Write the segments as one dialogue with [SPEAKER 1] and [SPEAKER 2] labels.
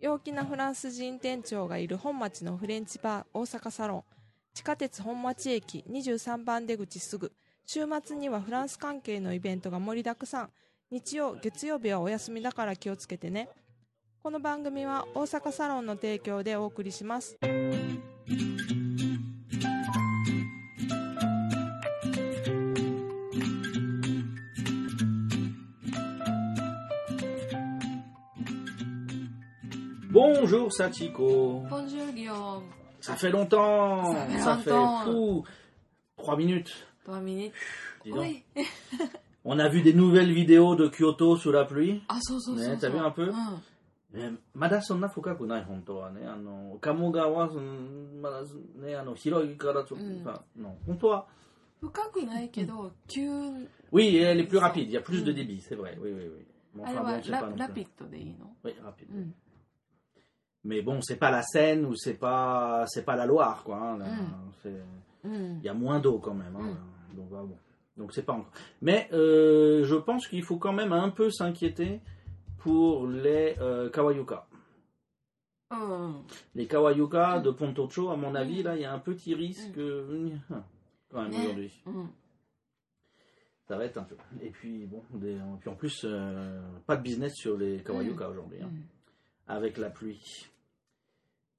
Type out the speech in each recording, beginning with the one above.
[SPEAKER 1] 陽気なフランス人店長がいる本町のフレンチバー大阪サロン。地下鉄本町駅23番出口すぐ。週末にはフランス関係のイベントが盛りだくさん。日曜月曜日はお休みだから気をつけてね。この番組は大阪サロンの提供でお送りします「
[SPEAKER 2] Bonjour Sachiko
[SPEAKER 1] Bonjour Guillaume
[SPEAKER 2] Ça fait longtemps
[SPEAKER 1] Ça fait longtemps.
[SPEAKER 2] fou Trois minutes
[SPEAKER 1] 3 minutes
[SPEAKER 2] dis donc. On a vu des nouvelles vidéos de Kyoto sous la pluie
[SPEAKER 1] あそうそうそうそう、
[SPEAKER 2] ね t'as vu un peu
[SPEAKER 1] うん
[SPEAKER 2] ねまだそんな深くない本当はねあの鴨川はそのまだねあの広いからちょっと
[SPEAKER 1] うん
[SPEAKER 2] さの本当は
[SPEAKER 1] 深くないけど急
[SPEAKER 2] Oui, elle est plus rapide, il y a plus de débit, c'est vrai. Oui, oui, oui. Bon,
[SPEAKER 1] あれ
[SPEAKER 2] enfin,
[SPEAKER 1] は
[SPEAKER 2] bon, c'est
[SPEAKER 1] ラ
[SPEAKER 2] pas non
[SPEAKER 1] ラ
[SPEAKER 2] plus-
[SPEAKER 1] ピッドでいいの
[SPEAKER 2] Oui, rapide.
[SPEAKER 1] うん
[SPEAKER 2] mais bon, c'est pas la Seine ou c'est pas c'est pas la Loire, quoi. Hein,
[SPEAKER 1] hmm. Hmm.
[SPEAKER 2] Il y a moins d'eau quand même. Hein, hmm. ah, Donc c'est pas encore. Mais euh, je pense qu'il faut quand même un peu s'inquiéter pour les euh, Kawayuka.
[SPEAKER 1] Oh.
[SPEAKER 2] Les Kawayuka de Pontocho, à mon avis, là, il y a un petit risque euh, quand même
[SPEAKER 1] eh.
[SPEAKER 2] aujourd'hui. Ça va être un peu. Et puis bon, puis en plus, euh, pas de business sur les Kawayuka aujourd'hui. Hein avec la pluie.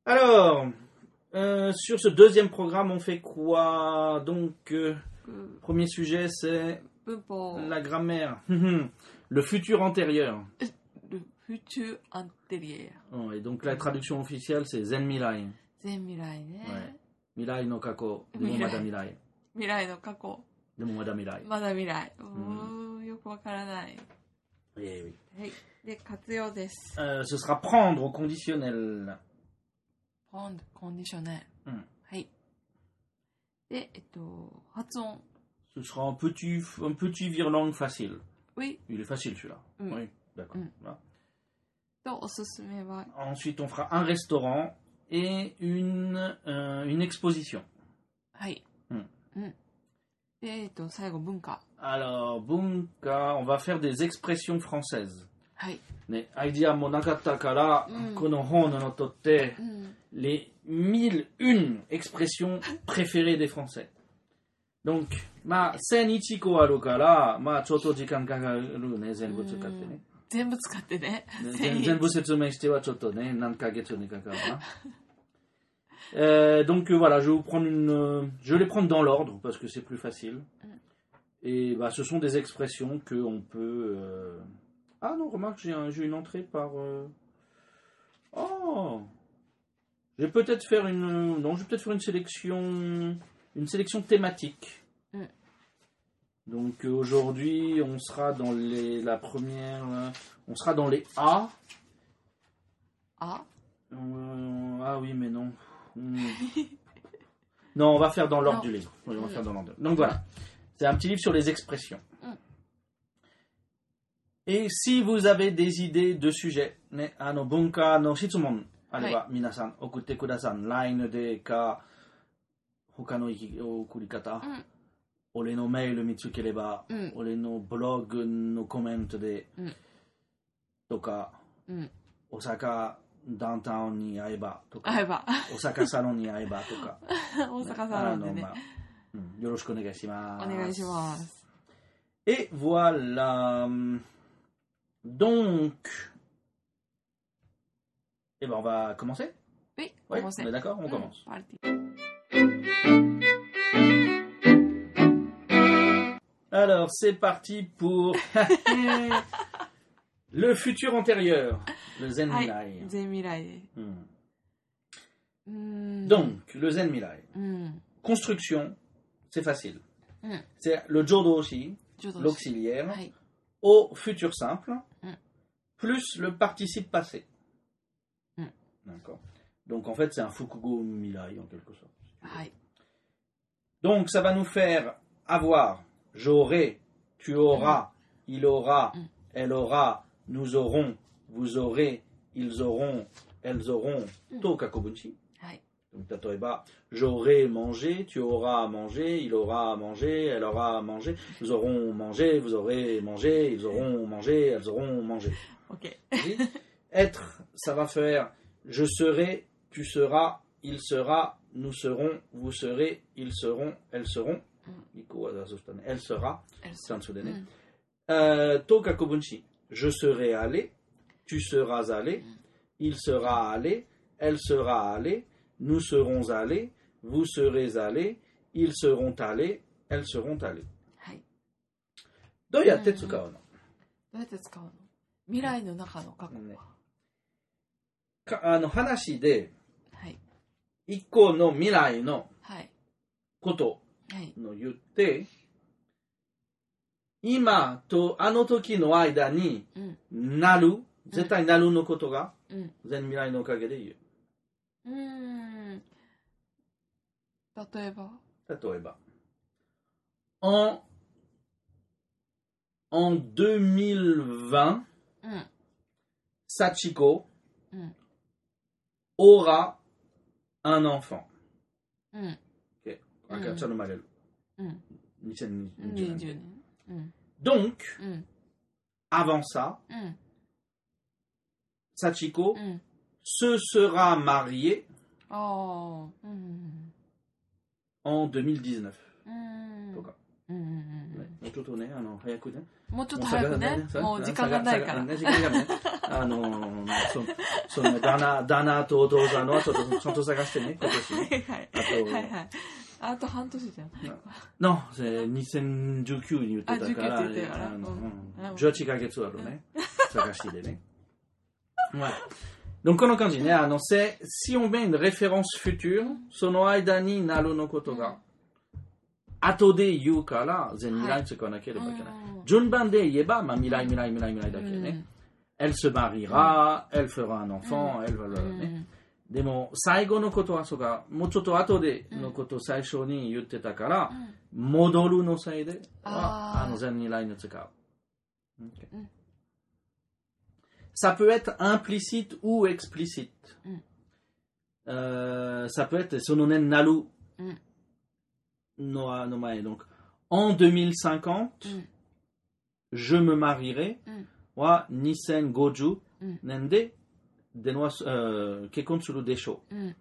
[SPEAKER 2] Alors, euh, sur ce deuxième programme, on fait quoi Donc, euh,
[SPEAKER 1] うん、
[SPEAKER 2] premier sujet, c'est
[SPEAKER 1] 文法
[SPEAKER 2] la grammaire. Le futur antérieur.
[SPEAKER 1] le futur antérieur
[SPEAKER 2] Oh, et donc la traduction officielle, c'est Zen Mirai.
[SPEAKER 1] 全未来ね、
[SPEAKER 2] Ouais. Mirai no kako, de
[SPEAKER 1] Mirai.
[SPEAKER 2] Momada Mirai.
[SPEAKER 1] 未来の過去
[SPEAKER 2] De Momada Mirai.
[SPEAKER 1] まだ未来うーんよくわからない
[SPEAKER 2] eh oui,
[SPEAKER 1] oui.
[SPEAKER 2] Euh, ce sera prendre au conditionnel.
[SPEAKER 1] Prendre conditionnel. Hmm.
[SPEAKER 2] Ce sera un petit, un petit virlang facile.
[SPEAKER 1] Oui.
[SPEAKER 2] Il est facile celui-là. Oui, d'accord.
[SPEAKER 1] Mm.
[SPEAKER 2] Voilà. Ensuite, on fera un restaurant et une, euh, une exposition.
[SPEAKER 1] Oui. Hmm. えっと最後文化
[SPEAKER 2] Alors, bunka, on va faire des expressions françaises.
[SPEAKER 1] はい、
[SPEAKER 2] ね、アイディアもなかったから、
[SPEAKER 1] うん
[SPEAKER 2] この本を取って、
[SPEAKER 1] うん、
[SPEAKER 2] les 1001 expressions préférées des Français. Donc, まあ、1001個あるから、まあ、ちょっと時間かかるね、全部使ってね。
[SPEAKER 1] 全部使ってね
[SPEAKER 2] ね全全部説明してはちょっとね、何ヶ月にかかるな。 Euh, donc euh, voilà, je vais vous prendre une, euh, je vais les prendre dans l'ordre parce que c'est plus facile. Et bah, ce sont des expressions que on peut. euh, Ah non, remarque, j'ai un- j'ai une entrée par. euh, Oh, je vais peut-être faire une. Non, je vais peut-être faire une sélection, une sélection thématique.
[SPEAKER 1] Mm.
[SPEAKER 2] Donc euh, aujourd'hui, on sera dans les, la première, euh, on sera dans les A.
[SPEAKER 1] あ
[SPEAKER 2] Euh, ah oui, mais non. Hmm. Non, on va faire dans l'ordre du livre. Oui, on va faire dans l'ordre. Donc voilà. C'est un petit livre sur les expressions.
[SPEAKER 1] Hmm.
[SPEAKER 2] Et si vous avez des idées de sujets, ne, ano, bunka no shitsumon, allez va, minasan, okute kudasan, line de ka, hoka no okurikata,
[SPEAKER 1] hmm. ole
[SPEAKER 2] no mail mitsukereba, ole no blog no comment de, toka, Osaka
[SPEAKER 1] うん
[SPEAKER 2] 俺のブログのコメントで、
[SPEAKER 1] うん
[SPEAKER 2] とか、
[SPEAKER 1] うん
[SPEAKER 2] 大阪ダウンタウンに会えばとか、
[SPEAKER 1] 会えば
[SPEAKER 2] 大阪サロンに会えばとか、
[SPEAKER 1] 大阪サロンでね
[SPEAKER 2] あのまあうんよろしくお願いし
[SPEAKER 1] お
[SPEAKER 2] ます。
[SPEAKER 1] 願いします。
[SPEAKER 2] Et voilà. Donc, eh ben on va commencer.
[SPEAKER 1] はい、
[SPEAKER 2] Oui,
[SPEAKER 1] commencer.
[SPEAKER 2] on est d'accord, on
[SPEAKER 1] うん
[SPEAKER 2] commence.
[SPEAKER 1] パーティー
[SPEAKER 2] Alors, c'est parti pour Le futur antérieur, le Zen
[SPEAKER 1] Mirai.
[SPEAKER 2] Hmm. Donc, le Zen
[SPEAKER 1] Mirai.
[SPEAKER 2] Construction, c'est facile. C'est le Jodo aussi, l'auxiliaire, au futur simple, plus le participe passé. D'accord. Donc, en fait, c'est un Fukugo Mirai en quelque sorte. Donc, ça va nous faire avoir, j'aurai, tu auras, il aura, elle aura, nous aurons, vous aurez, ils auront, elles auront,
[SPEAKER 1] mm.
[SPEAKER 2] to kakobunchi. Donc Tatoeba, j'aurai mangé, tu auras à manger, il aura à manger, elle aura à manger, nous aurons mangé, vous aurez mangé, ils auront mangé, elles auront mangé. Ok. Être, ça va faire je serai, tu seras, il sera, nous serons, vous serez, ils seront, elles seront. Mm. Elle sera,
[SPEAKER 1] mm. euh, Toka Kobunchi.
[SPEAKER 2] ちゃんとそれでね
[SPEAKER 1] うん。
[SPEAKER 2] えーと、過去分詞。je serai allé, tu seras allé, il sera allé, elle sera allée, nous serons allés, vous serez allés, ils seront allés, elles seront allées.
[SPEAKER 1] はい。
[SPEAKER 2] どうやって使うの
[SPEAKER 1] どうやって使うの未来の中の過去は。
[SPEAKER 2] かあの話で、
[SPEAKER 1] はい。
[SPEAKER 2] 一個の未来の
[SPEAKER 1] はい。
[SPEAKER 2] こと
[SPEAKER 1] はい。
[SPEAKER 2] の言って、 今とあの時の間に
[SPEAKER 1] うん。
[SPEAKER 2] なる、絶対なるのことが？
[SPEAKER 1] うん。
[SPEAKER 2] 全未来のおかげで言う。
[SPEAKER 1] うーん。例えば？
[SPEAKER 2] 例えば、en, en 2020,
[SPEAKER 1] うん。
[SPEAKER 2] Sachiko
[SPEAKER 1] うん。
[SPEAKER 2] aura un enfant.
[SPEAKER 1] うん。
[SPEAKER 2] 赤ちゃん生まれる。
[SPEAKER 1] うん。
[SPEAKER 2] 2020
[SPEAKER 1] 20
[SPEAKER 2] 年。
[SPEAKER 1] 年。うん。
[SPEAKER 2] Donc,
[SPEAKER 1] うん。
[SPEAKER 2] avant ça,
[SPEAKER 1] うん。
[SPEAKER 2] Sachiko
[SPEAKER 1] うん。
[SPEAKER 2] se sera mariée
[SPEAKER 1] ああ。うん。
[SPEAKER 2] en 2019.
[SPEAKER 1] うん。
[SPEAKER 2] とか。
[SPEAKER 1] うんうんうん
[SPEAKER 2] もうちょっとね、あの、早くね。
[SPEAKER 1] もうちょっと早くね。もう時間がないから。
[SPEAKER 2] ね、時間がね。あの、そその、ダナ、ダナとお父さんのはちょっと、ちゃんと探してね、今年ね。
[SPEAKER 1] はい
[SPEAKER 2] あと
[SPEAKER 1] はいはい。 あと半年じゃん。
[SPEAKER 2] Non, c'est 2019に言ってたから、
[SPEAKER 1] あ19って言ってたから
[SPEAKER 2] あの
[SPEAKER 1] うん
[SPEAKER 2] うん18ヶ月あるね。探してでね。Ouais. Donc, この感じね、あの、c'est, si on met une référence future, その間になるのことが、後で言うから、全未来使わなければいけない。
[SPEAKER 1] うん
[SPEAKER 2] 順番で言えば、まあ、未来、未来、未来、未来だけね。Elle se mariera, elle fera un enfant, elle va le
[SPEAKER 1] うん
[SPEAKER 2] ね。 でも、最後のことは、そうか、もうちょっと後でのことを最初に言ってたから、戻るのせいでは、
[SPEAKER 1] あー
[SPEAKER 2] あの、全未来の使う。Ok.
[SPEAKER 1] うん
[SPEAKER 2] Ça peut être implicite ou explicite.
[SPEAKER 1] うん
[SPEAKER 2] Euh, ça peut être その年なる
[SPEAKER 1] うん
[SPEAKER 2] のの前。Donc, en 2050,
[SPEAKER 1] うん。
[SPEAKER 2] je me marierai
[SPEAKER 1] うん。
[SPEAKER 2] は2050
[SPEAKER 1] うん
[SPEAKER 2] 年で電 話、euh, 結婚するでしょう。
[SPEAKER 1] うん。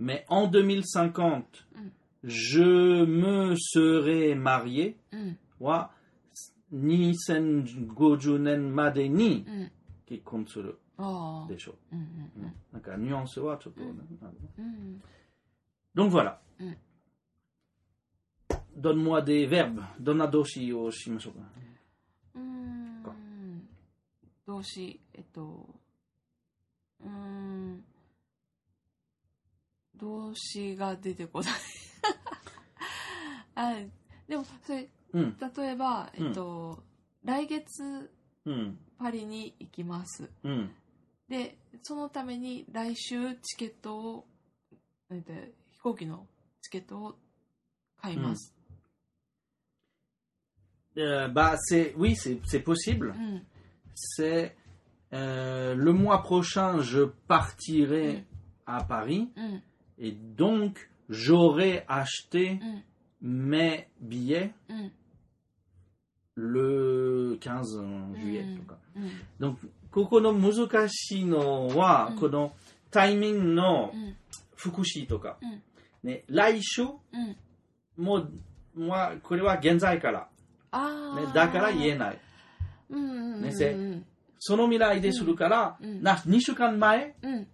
[SPEAKER 2] Mais en 2050,
[SPEAKER 1] Mm.
[SPEAKER 2] je me serai marié
[SPEAKER 1] うん。
[SPEAKER 2] は2050年までに
[SPEAKER 1] うん。
[SPEAKER 2] 結婚する
[SPEAKER 1] ああ。
[SPEAKER 2] でしょ
[SPEAKER 1] うん。
[SPEAKER 2] う。なんかニュアンスはちょっとね、あるね
[SPEAKER 1] うん。うん。
[SPEAKER 2] Donc voilà.
[SPEAKER 1] Mm.
[SPEAKER 2] Donne-moi des verbes. どんな動詞をしましょうか。
[SPEAKER 1] うーん。動詞、えっと、 うーん。動詞が出てこない。あでも、それ、
[SPEAKER 2] うん。
[SPEAKER 1] 例えば、えっと、来月、
[SPEAKER 2] うん。
[SPEAKER 1] パリに行きます。
[SPEAKER 2] うん。
[SPEAKER 1] で、そのために来週チケットを、なんて飛行機のチケットを買います。
[SPEAKER 2] Euh, bah, c'est, oui, c'est, possible.
[SPEAKER 1] うん。
[SPEAKER 2] C'est euh, le mois prochain, je partirai à Paris
[SPEAKER 1] うん。
[SPEAKER 2] et donc j'aurai acheté
[SPEAKER 1] うん。
[SPEAKER 2] mes billets
[SPEAKER 1] うん。
[SPEAKER 2] le 15 juillet
[SPEAKER 1] うん
[SPEAKER 2] とか。
[SPEAKER 1] うん。
[SPEAKER 2] Donc ここの難しいのは、
[SPEAKER 1] うん
[SPEAKER 2] このタイミングの
[SPEAKER 1] うん。
[SPEAKER 2] 副詞とか、
[SPEAKER 1] うん
[SPEAKER 2] ね、来週
[SPEAKER 1] うん。
[SPEAKER 2] もう、まあ、これは現在から、
[SPEAKER 1] ああ。
[SPEAKER 2] ね、だから言えない。
[SPEAKER 1] うんうんうんうん。
[SPEAKER 2] ねせ その未来でするから、
[SPEAKER 1] うん。
[SPEAKER 2] な2週間前、
[SPEAKER 1] うん。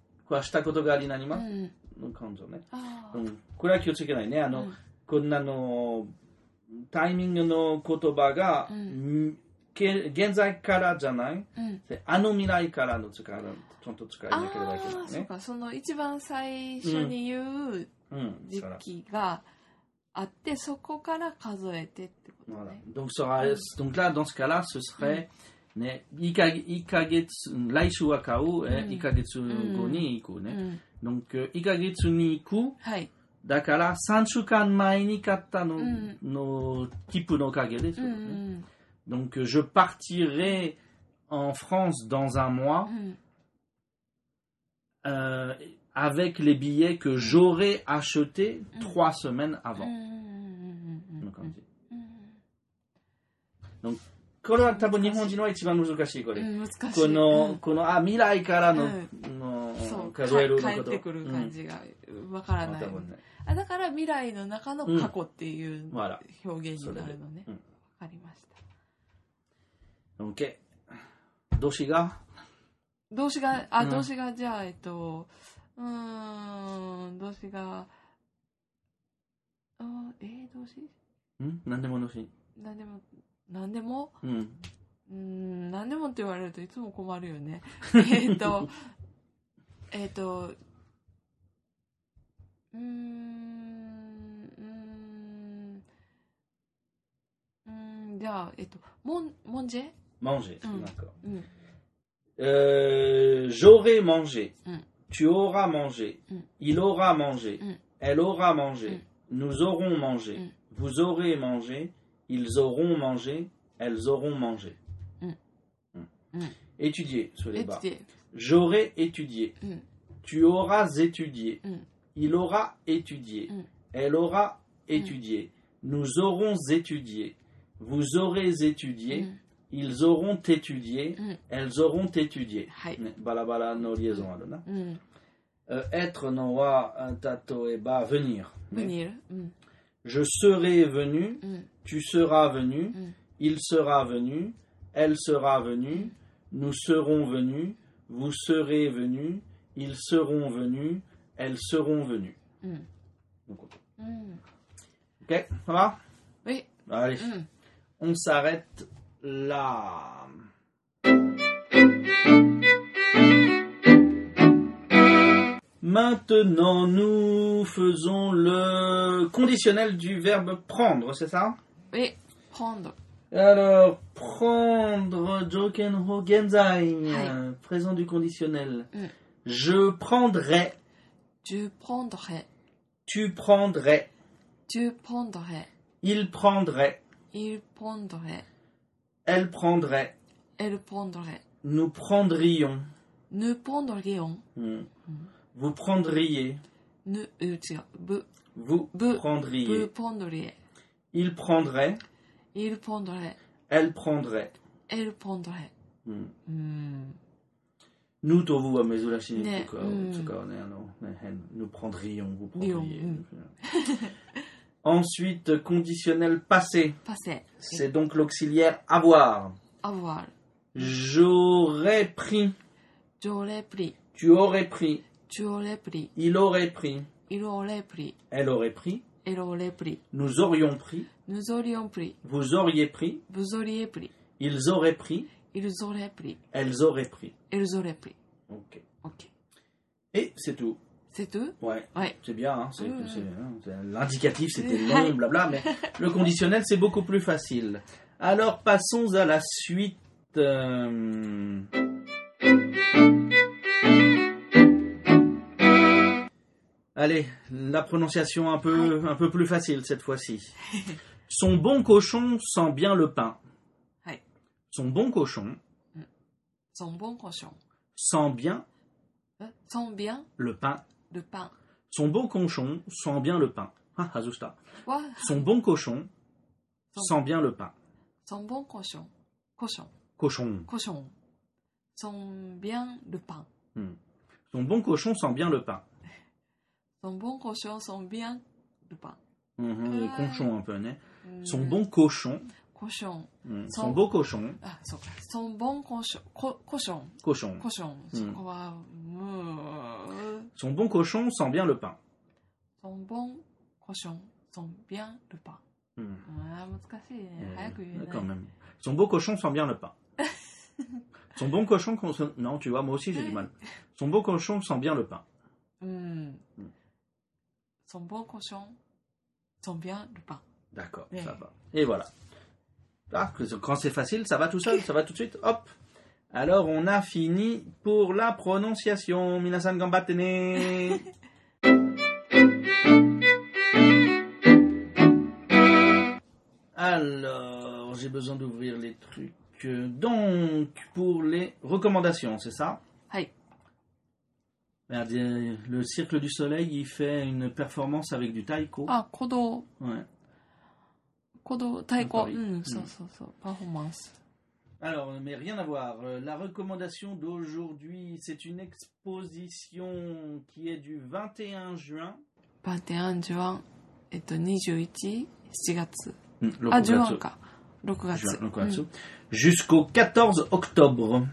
[SPEAKER 2] したことがありなります。
[SPEAKER 1] うん。
[SPEAKER 2] の感情ね。うん、これは気をつけないね。あの、
[SPEAKER 1] うん。
[SPEAKER 2] こんなの、タイミングの言葉が、
[SPEAKER 1] うん。
[SPEAKER 2] 現在からじゃない。
[SPEAKER 1] うん。
[SPEAKER 2] であの未来からの使う、ちゃんと使い
[SPEAKER 1] あ
[SPEAKER 2] なければいけない
[SPEAKER 1] あ、そう
[SPEAKER 2] ね。
[SPEAKER 1] か。その一番最初に言う
[SPEAKER 2] うん。
[SPEAKER 1] 時期があって、そこから数えてってこと
[SPEAKER 2] Voilà.
[SPEAKER 1] ね。
[SPEAKER 2] Donc, aura- donc là, dans ce cas-là, ce serait ね、1か1ヶ月、来週は買う、え
[SPEAKER 1] うん
[SPEAKER 2] 1ヶ月後に行くね。
[SPEAKER 1] うん。
[SPEAKER 2] Donc, 1ヶ月に行く。
[SPEAKER 1] はい。
[SPEAKER 2] だから、3週間前に買ったの、
[SPEAKER 1] うん
[SPEAKER 2] の、ティップのおかげです
[SPEAKER 1] う
[SPEAKER 2] よ
[SPEAKER 1] ん
[SPEAKER 2] ね。Donc, je partirai en France dans un
[SPEAKER 1] う
[SPEAKER 2] mois
[SPEAKER 1] ん。
[SPEAKER 2] euh, avec les billets que j'aurais achetés
[SPEAKER 1] Mm.
[SPEAKER 2] trois semaines
[SPEAKER 1] うん。
[SPEAKER 2] avant.
[SPEAKER 1] うんうん
[SPEAKER 2] これは多分日本人の一番難しいこれ。
[SPEAKER 1] うん難しい。
[SPEAKER 2] この、この、あ、未来からの、
[SPEAKER 1] うん。
[SPEAKER 2] の数えるのこと。
[SPEAKER 1] 帰ってくる感じがわから
[SPEAKER 2] うん。
[SPEAKER 1] ない。あだから未来の中の過去っていう表現になるのね、わかりました。
[SPEAKER 2] OK。動詞が？
[SPEAKER 1] 動詞があ、
[SPEAKER 2] うん。
[SPEAKER 1] 動詞がじゃあえっとうーん動詞があえー、動詞？
[SPEAKER 2] ん？何でも動詞？
[SPEAKER 1] なんでもなんでも
[SPEAKER 2] うん。
[SPEAKER 1] うーん何でもって言われるといつも困るよねえっとえっとうーんうーんうーんじゃあえっとモンモンジェ
[SPEAKER 2] Manger.
[SPEAKER 1] Mm.
[SPEAKER 2] D'accord.
[SPEAKER 1] うん
[SPEAKER 2] Euh, J'aurai mangé.
[SPEAKER 1] Mm.
[SPEAKER 2] Tu auras mangé.
[SPEAKER 1] Mm.
[SPEAKER 2] Il aura mangé.
[SPEAKER 1] Mm.
[SPEAKER 2] Elle aura mangé.
[SPEAKER 1] Mm.
[SPEAKER 2] Nous aurons mangé.
[SPEAKER 1] Mm.
[SPEAKER 2] Vous aurez mangé. Ils auront mangé, elles auront mangé.
[SPEAKER 1] Mm.
[SPEAKER 2] Mm.
[SPEAKER 1] Mm.
[SPEAKER 2] Étudier, sous les bas. J'aurai étudié. Tu auras étudié. Il aura étudié. Elle aura étudié. Nous aurons étudié. Vous aurez étudié. Ils auront étudié. Elles auront étudié. Balabala
[SPEAKER 1] no liaison
[SPEAKER 2] euh, être no wa tatoeba venir.
[SPEAKER 1] Venir.
[SPEAKER 2] Je serai venu,
[SPEAKER 1] mm.
[SPEAKER 2] tu seras venu,
[SPEAKER 1] mm.
[SPEAKER 2] il sera venu, elle sera venue, nous serons venus, vous serez venus, ils seront venus, elles seront venues.
[SPEAKER 1] Mm.
[SPEAKER 2] Ok, ça va? Oui.
[SPEAKER 1] Bah, allez,
[SPEAKER 2] on s'arrête là. Maintenant, nous faisons le conditionnel du verbe prendre, c'est ça?
[SPEAKER 1] Oui, prendre.
[SPEAKER 2] Alors, prendre, Jokenho Genzai, présent du conditionnel.
[SPEAKER 1] Mm.
[SPEAKER 2] Je prendrai. Tu prendrais.
[SPEAKER 1] Tu prendrais. Tu prendrais.
[SPEAKER 2] Il prendrait.
[SPEAKER 1] Il prendrait.
[SPEAKER 2] Elle prendrait.
[SPEAKER 1] Elle prendrait.
[SPEAKER 2] Nous prendrions.
[SPEAKER 1] Nous prendrions. Mm.
[SPEAKER 2] Mm. Vous prendriez.
[SPEAKER 1] Ne, euh, be,
[SPEAKER 2] vous
[SPEAKER 1] be,
[SPEAKER 2] prendriez.
[SPEAKER 1] Prendriez.
[SPEAKER 2] Il prendrait.
[SPEAKER 1] Il prendrait.
[SPEAKER 2] Elle prendrait.
[SPEAKER 1] Elle prendrait.
[SPEAKER 2] Mm.
[SPEAKER 1] Mm.
[SPEAKER 2] Nous, tovu wa mezurashi
[SPEAKER 1] ne
[SPEAKER 2] Nous prendrions, vous prendriez.
[SPEAKER 1] Hmm. Euh.
[SPEAKER 2] Ensuite, conditionnel passé.
[SPEAKER 1] Passé.
[SPEAKER 2] C'est donc l'auxiliaire avoir.
[SPEAKER 1] Avoir.
[SPEAKER 2] J'aurais pris.
[SPEAKER 1] J'aurais pris.
[SPEAKER 2] Tu aurais pris.
[SPEAKER 1] Tu aurais pris.
[SPEAKER 2] Il aurait pris.
[SPEAKER 1] Il aurait pris.
[SPEAKER 2] Elle aurait pris.
[SPEAKER 1] Elle aurait pris.
[SPEAKER 2] Nous aurions pris.
[SPEAKER 1] Nous aurions pris.
[SPEAKER 2] Vous auriez pris.
[SPEAKER 1] Vous auriez pris.
[SPEAKER 2] Ils auraient pris.
[SPEAKER 1] Ils auraient pris.
[SPEAKER 2] Elles auraient pris.
[SPEAKER 1] Elles auraient pris.
[SPEAKER 2] Ok.
[SPEAKER 1] Ok.
[SPEAKER 2] Et c'est tout.
[SPEAKER 1] C'est tout?
[SPEAKER 2] Ouais.
[SPEAKER 1] ouais.
[SPEAKER 2] C'est bien, hein, c'est, c'est, hein, l'indicatif c'était long, blabla, mais le conditionnel c'est beaucoup plus facile. Alors passons à la suite. Euh, Allez, la prononciation un peu, un peu plus facile cette fois-ci. Son bon cochon sent bien le pain. Son bon cochon
[SPEAKER 1] 总 bon cochon
[SPEAKER 2] sent bien
[SPEAKER 1] euh, sent bien
[SPEAKER 2] le pain.
[SPEAKER 1] le pain.
[SPEAKER 2] Son bon cochon sent bien le pain. Ah, Azusta.
[SPEAKER 1] Quoi?
[SPEAKER 2] Son bon cochon
[SPEAKER 1] Son-
[SPEAKER 2] sent bien le pain.
[SPEAKER 1] Son bon
[SPEAKER 2] cochon.
[SPEAKER 1] Cochon. Cochon. Cochon. Son bien le pain.
[SPEAKER 2] Hmm. Son bon cochon sent bien le pain.
[SPEAKER 1] Son bon cochon sont bien le pain.
[SPEAKER 2] Mmh, les conchons un peu, né? Son bon cochon.
[SPEAKER 1] Cochon.
[SPEAKER 2] Mm.
[SPEAKER 1] Son,
[SPEAKER 2] son beau cochon.
[SPEAKER 1] Ah, so, son bon
[SPEAKER 2] cochon. Co
[SPEAKER 1] cochon. Cochon. Cochon. Mm. Euh,
[SPEAKER 2] son bon cochon sent bien le pain.
[SPEAKER 1] Son bon
[SPEAKER 2] cochon
[SPEAKER 1] sent bien le pain. Mmh. Ah,
[SPEAKER 2] euh, quand hein. même. Son beau cochon sent bien le pain. Son bon cochon. Non, tu vois, moi aussi j'ai du mal. Son beau cochon sent bien le pain
[SPEAKER 1] ton bon cochon, ton bien le pain.
[SPEAKER 2] D'accord, ça va. Et voilà. Ah, quand c'est facile, ça va tout seul, ça va tout de suite. Hop. Alors, on a fini pour la prononciation. Minasan gambatene. Alors, j'ai besoin d'ouvrir les trucs. Euh, donc, pour les recommandations, c'est ça? Le Cirque du Soleil, il fait une performance avec du taiko.
[SPEAKER 1] あ、鼓動、
[SPEAKER 2] Ouais.
[SPEAKER 1] 鼓動、太鼓。
[SPEAKER 2] やっぱり
[SPEAKER 1] うん、
[SPEAKER 2] ん
[SPEAKER 1] そうそうそう。パフォーマンス。
[SPEAKER 2] Alors, mais rien à voir. Euh, La recommandation d'aujourd'hui, c'est une exposition qui est du 21 juin.
[SPEAKER 1] 21ジュワン、えっと、21、7月。
[SPEAKER 2] Hmm,
[SPEAKER 1] あ、
[SPEAKER 2] 6
[SPEAKER 1] ジュワン
[SPEAKER 2] 月
[SPEAKER 1] か。6月。
[SPEAKER 2] juin, 6
[SPEAKER 1] うん
[SPEAKER 2] 月. Jusqu'au 14 octobre.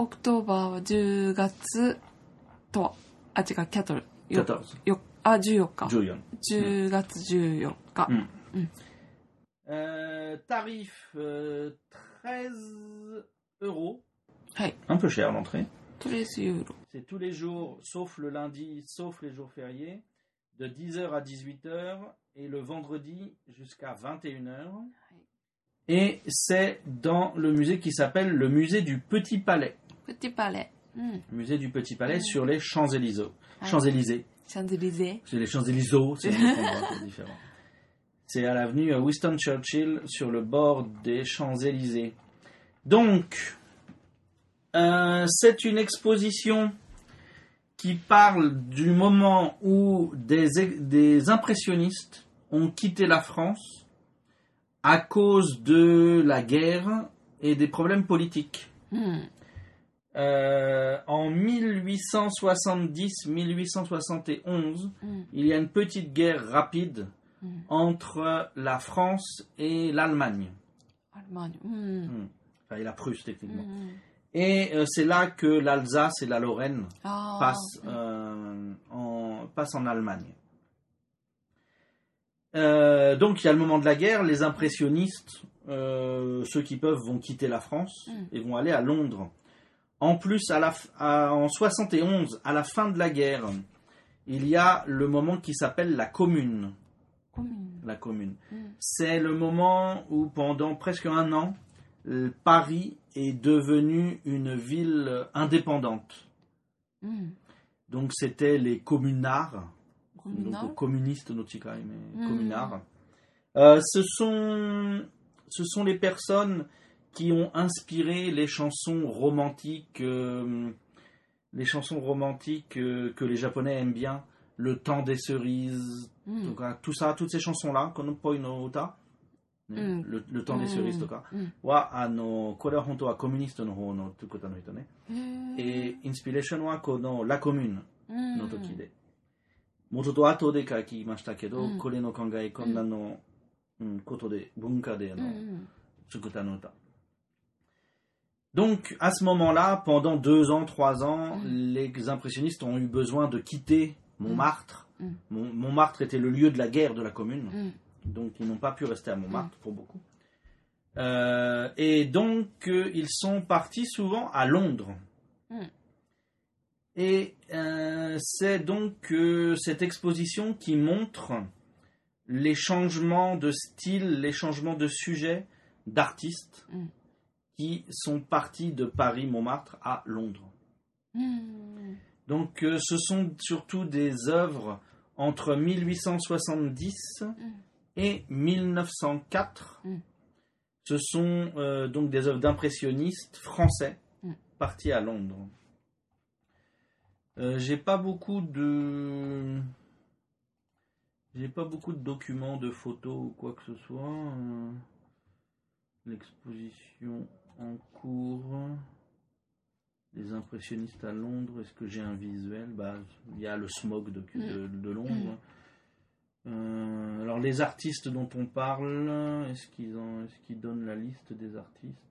[SPEAKER 1] オクトーバーは10月とは、あ、違う、キャトル。よ
[SPEAKER 2] 14.
[SPEAKER 1] よあ、14日。
[SPEAKER 2] 14.
[SPEAKER 1] 10月14日。
[SPEAKER 2] Mm. Tarif 13
[SPEAKER 1] euh, euros.
[SPEAKER 2] Un peu cher l'entrée.
[SPEAKER 1] 13 euros.
[SPEAKER 2] C'est tous les jours, sauf le lundi, sauf les jours fériés, de 10h à 18h et le vendredi jusqu'à 21h. Et c'est dans le musée qui s'appelle le musée du Petit Palais.
[SPEAKER 1] Petit Palais. Hmm.
[SPEAKER 2] Musée du Petit Palais
[SPEAKER 1] hmm.
[SPEAKER 2] sur les Champs-Élysées. Champs-Élysées. C'est les Champs-Élysées, c'est différent. C'est à l'avenue Winston Churchill sur le bord des Champs-Élysées. Donc, euh, c'est une exposition qui parle du moment où des, impressionnistes ont quitté la France à cause de la guerre et des problèmes politiques.
[SPEAKER 1] Hmm.
[SPEAKER 2] Euh, en 1870-1871,
[SPEAKER 1] mm.
[SPEAKER 2] il y a une petite guerre rapide
[SPEAKER 1] mm.
[SPEAKER 2] entre la France et l'Allemagne.
[SPEAKER 1] Allemagne. Mm.
[SPEAKER 2] Enfin, et la Prusse, techniquement. Et euh, c'est là que l'Alsace et la Lorraine ah, euh, passent, en, Allemagne. donc il y a le moment de la guerre, les impressionnistes, ceux qui peuvent, vont quitter la France et vont aller à Londres en plus, à la, en 71, à la fin de la guerre, il y a le moment qui s'appelle la commune. La commune.
[SPEAKER 1] Mm.
[SPEAKER 2] C'est le moment où pendant presque un an, euh, Paris est devenue une ville indépendante.
[SPEAKER 1] Mm.
[SPEAKER 2] Donc c'était les communards. Communistes, non, mais
[SPEAKER 1] mm.
[SPEAKER 2] communards. Euh, ce, sont, ce sont les personnes qui ont inspiré les chansons romantiques, euh, les chansons romantiques euh, que les Japonais aiment bien, le temps des cerises,
[SPEAKER 1] うん。
[SPEAKER 2] donc, hein, tout ça, toutes ces chansons là, Konopoi no Uta,
[SPEAKER 1] Mm.
[SPEAKER 2] le, le temps des cerises, とか
[SPEAKER 1] うん。
[SPEAKER 2] はあのこれは本当はコミュニストの方のということの人ね。
[SPEAKER 1] へー
[SPEAKER 2] Et inspiration はこの La Commune
[SPEAKER 1] うん
[SPEAKER 2] の時で。元と後で書きましたけど、
[SPEAKER 1] うん
[SPEAKER 2] これの考え、こんなの、うん、ことで、文化で
[SPEAKER 1] うんう
[SPEAKER 2] の
[SPEAKER 1] ん。
[SPEAKER 2] 作ったの歌。 Donc, à ce moment-là, pendant deux ans, trois ans,
[SPEAKER 1] Mm.
[SPEAKER 2] les impressionnistes ont eu besoin de quitter Montmartre.
[SPEAKER 1] Mm.
[SPEAKER 2] Mon- Montmartre était le lieu de la guerre de la commune.
[SPEAKER 1] うん。
[SPEAKER 2] donc ils n'ont pas pu rester à Montmartre pour beaucoup. Euh, et donc euh, ils sont partis souvent à Londres.
[SPEAKER 1] Mm.
[SPEAKER 2] Et euh, c'est donc cette exposition qui montre les changements de style, les changements de sujet d'artistes
[SPEAKER 1] Mm.
[SPEAKER 2] Qui sont partis de Paris-Montmartre à Londres.
[SPEAKER 1] うん。
[SPEAKER 2] Donc euh, ce sont surtout des œuvres entre 1870 et 1904.
[SPEAKER 1] Mm.
[SPEAKER 2] Ce sont euh, donc des œuvres d'impressionnistes français partis à Londres. Euh, j'ai pas beaucoup de j'ai pas beaucoup de documents, de photos ou quoi que ce soit. Euh, L'exposition en cours des impressionnistes à Londres. Est-ce que j'ai un visuel? Bah, Il y a le smog de, mm. Londres. Mm. Euh, alors les artistes dont on parle, est-ce qu'ils est donnent la liste des artistes?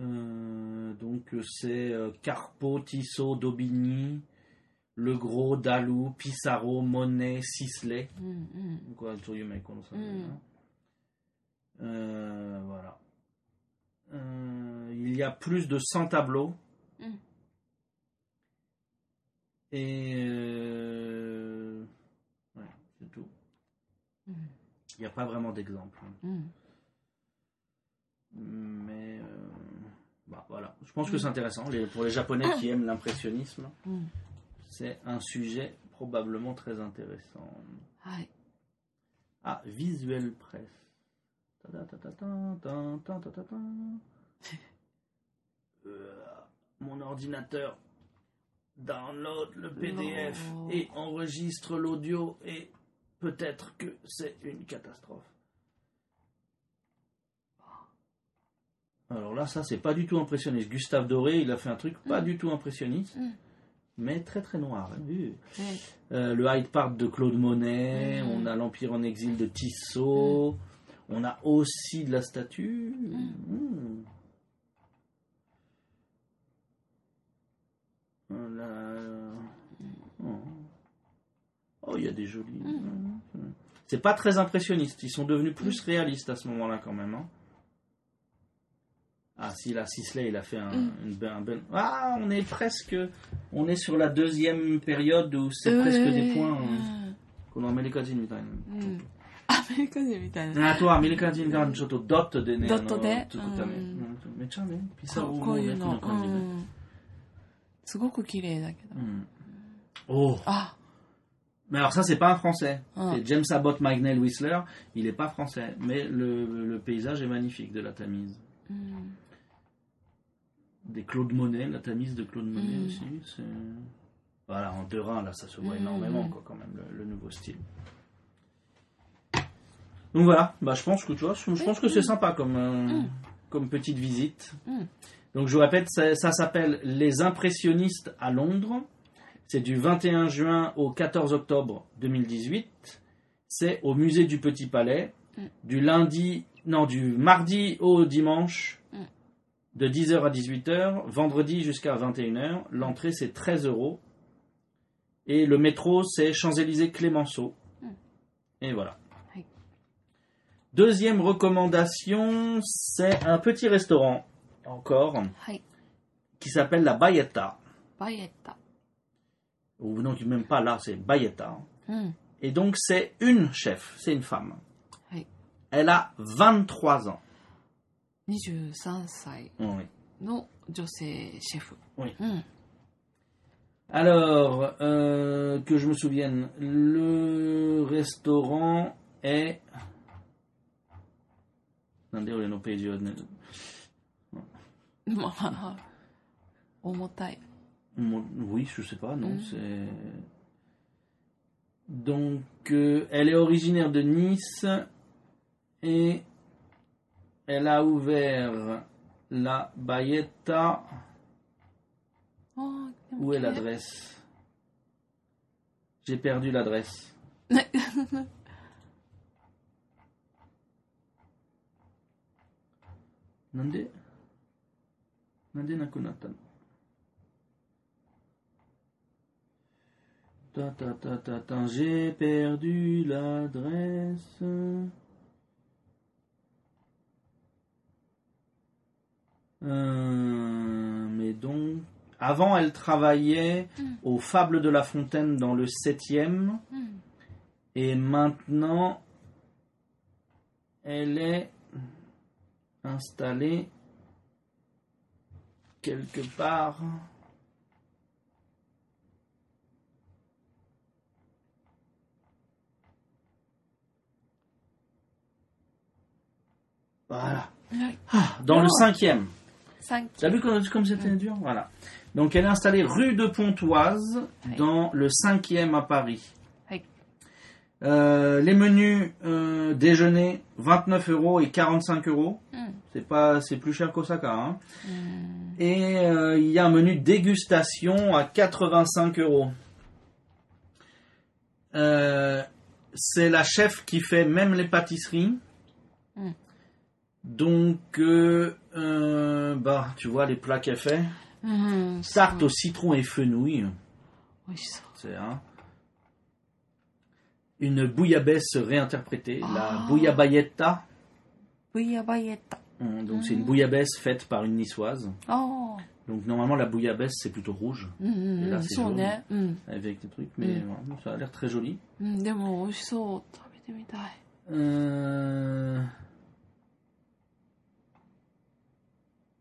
[SPEAKER 2] Euh, donc c'est euh, Carpo, Tissot, Daubigny, Le Gros Dalou, Pissarro, Monet, Sisley.
[SPEAKER 1] Mm,
[SPEAKER 2] euh, voilà. Euh, il y a plus de 100 tableaux.
[SPEAKER 1] Hmm.
[SPEAKER 2] Et euh, c'est tout.
[SPEAKER 1] Hmm.
[SPEAKER 2] Il n'y a pas vraiment d'exemple. Hein.
[SPEAKER 1] Hmm.
[SPEAKER 2] Mais euh, bah, voilà, je pense que c'est intéressant. Pour les Japonais ah. qui aiment l'impressionnisme, c'est un sujet probablement très intéressant.
[SPEAKER 1] Ah,
[SPEAKER 2] ah Visuel presse. Euh, mon ordinateur download le PDF
[SPEAKER 1] Non.
[SPEAKER 2] et enregistre l'audio et peut-être que c'est une catastrophe. Alors là, ça, c'est pas du tout impressionniste. Gustave Doré, il a fait un truc pas du tout impressionniste,
[SPEAKER 1] Mm.
[SPEAKER 2] mais très très noir. hein. Euh, le Hyde Park de Claude Monet,
[SPEAKER 1] Mm.
[SPEAKER 2] on a l'Empire en exil de Tissot, on a aussi de la statue. Mm. Hmm. Mm. Oh. oh. il y a des jolis. Mm. C'est pas très impressionniste. Ils sont devenus plus réalistes à ce moment-là quand même. Hein. Ah, si, là, Sisley, il a fait un, ben-, Ah, on est presque... On est sur la deuxième période où c'est presque des points...
[SPEAKER 1] Qu'on
[SPEAKER 2] en
[SPEAKER 1] met
[SPEAKER 2] les casines, mmh. メリカ人みたいなあとはアメリカ人がちょっとドットでね、
[SPEAKER 1] ドットで
[SPEAKER 2] あの作ったね。
[SPEAKER 1] うん
[SPEAKER 2] うんめっちゃね、ピザを
[SPEAKER 1] ここういうの、
[SPEAKER 2] こ感じで。
[SPEAKER 1] うんすごく綺麗だけど、
[SPEAKER 2] うん。Oh
[SPEAKER 1] Ah
[SPEAKER 2] Mais alors ça, c'est pas un français.
[SPEAKER 1] Ah.
[SPEAKER 2] C'est James Abbott Magnell Whistler. Il est pas français, mais le, le paysage est magnifique de la Tamise.
[SPEAKER 1] うん、
[SPEAKER 2] Des Claude Monet, la Tamise de Claude Monet
[SPEAKER 1] Mm.
[SPEAKER 2] aussi. c'est- Voilà, en Derain, là, ça se voit
[SPEAKER 1] Mm.
[SPEAKER 2] énormément, quoi, quand même, le, le nouveau style. Donc voilà, bah, je pense que tu vois, je, je pense que c'est sympa comme, euh,
[SPEAKER 1] Mm.
[SPEAKER 2] comme petite visite.
[SPEAKER 1] Mm.
[SPEAKER 2] Donc je vous répète, ça, ça s'appelle Les Impressionnistes à Londres. C'est du 21 juin au 14 octobre 2018. C'est au musée du Petit Palais,
[SPEAKER 1] Mm.
[SPEAKER 2] du lundi, non, du mardi au dimanche,
[SPEAKER 1] Mm.
[SPEAKER 2] de 10h à 18h, vendredi jusqu'à 21h. L'entrée c'est 13 euros. Et le métro c'est Champs-Élysées Clémenceau.
[SPEAKER 1] Mm.
[SPEAKER 2] Et voilà.
[SPEAKER 1] Oui.
[SPEAKER 2] Deuxième recommandation, c'est un petit restaurant, encore,
[SPEAKER 1] はい。
[SPEAKER 2] qui s'appelle la Bayetta.
[SPEAKER 1] バイエッタ。
[SPEAKER 2] Ou non, même pas là, c'est Bayetta.
[SPEAKER 1] うん。
[SPEAKER 2] Et donc c'est une chef, c'est une femme.
[SPEAKER 1] Oui.
[SPEAKER 2] Elle a 23 ans.
[SPEAKER 1] 23歳
[SPEAKER 2] Oui.
[SPEAKER 1] の女性シェフ。
[SPEAKER 2] Oui.
[SPEAKER 1] うん。
[SPEAKER 2] Alors, euh, que je me souvienne, le restaurant est... Attendez, on est nos pages, euh,
[SPEAKER 1] まあ、重たい。
[SPEAKER 2] Mon- Oui, je sais pas, non,
[SPEAKER 1] Mm.
[SPEAKER 2] c'est... Donc, euh, elle est originaire de Nice et elle a ouvert la Bayetta.
[SPEAKER 1] あーでも
[SPEAKER 2] Où est
[SPEAKER 1] 綺麗
[SPEAKER 2] l'adresse J'ai perdu l'adresse.
[SPEAKER 1] ね
[SPEAKER 2] Nande Nande nakunatta no Ta ta ta ta ta, j'ai perdu l'adresse. Euh, mais donc, avant, elle travaillait
[SPEAKER 1] Mm.
[SPEAKER 2] aux Fables de la Fontaine dans le 7e.
[SPEAKER 1] うん。
[SPEAKER 2] Et maintenant, elle est installé quelque part. Voilà. Ah, dans le cinquième. T'as vu comme c'était dur? Voilà. Donc elle est installée rue de Pontoise, dans le cinquième à Paris. Euh, les menus euh, déjeuner 29 euros et 45 euros.
[SPEAKER 1] Hmm.
[SPEAKER 2] C'est pas c'est plus cher qu'Osaka. Hein.
[SPEAKER 1] Hmm.
[SPEAKER 2] Et euh, il y a un menu dégustation à 85 euros. c'est la chef qui fait même les pâtisseries.
[SPEAKER 1] Hmm.
[SPEAKER 2] Donc bah tu vois les plats qu'elle fait. Tarte au citron et fenouil.
[SPEAKER 1] Oui.
[SPEAKER 2] C'est hein une bouillabaisse réinterprétée, la bouillabayetta.
[SPEAKER 1] Bouillabayetta.
[SPEAKER 2] Mmh, donc c'est une bouillabaisse faite par une niçoise.
[SPEAKER 1] Oh.
[SPEAKER 2] Donc normalement la bouillabaisse c'est plutôt rouge.
[SPEAKER 1] Mmh, Et là
[SPEAKER 2] Avec des trucs, mais ça a l'air très joli. Euh...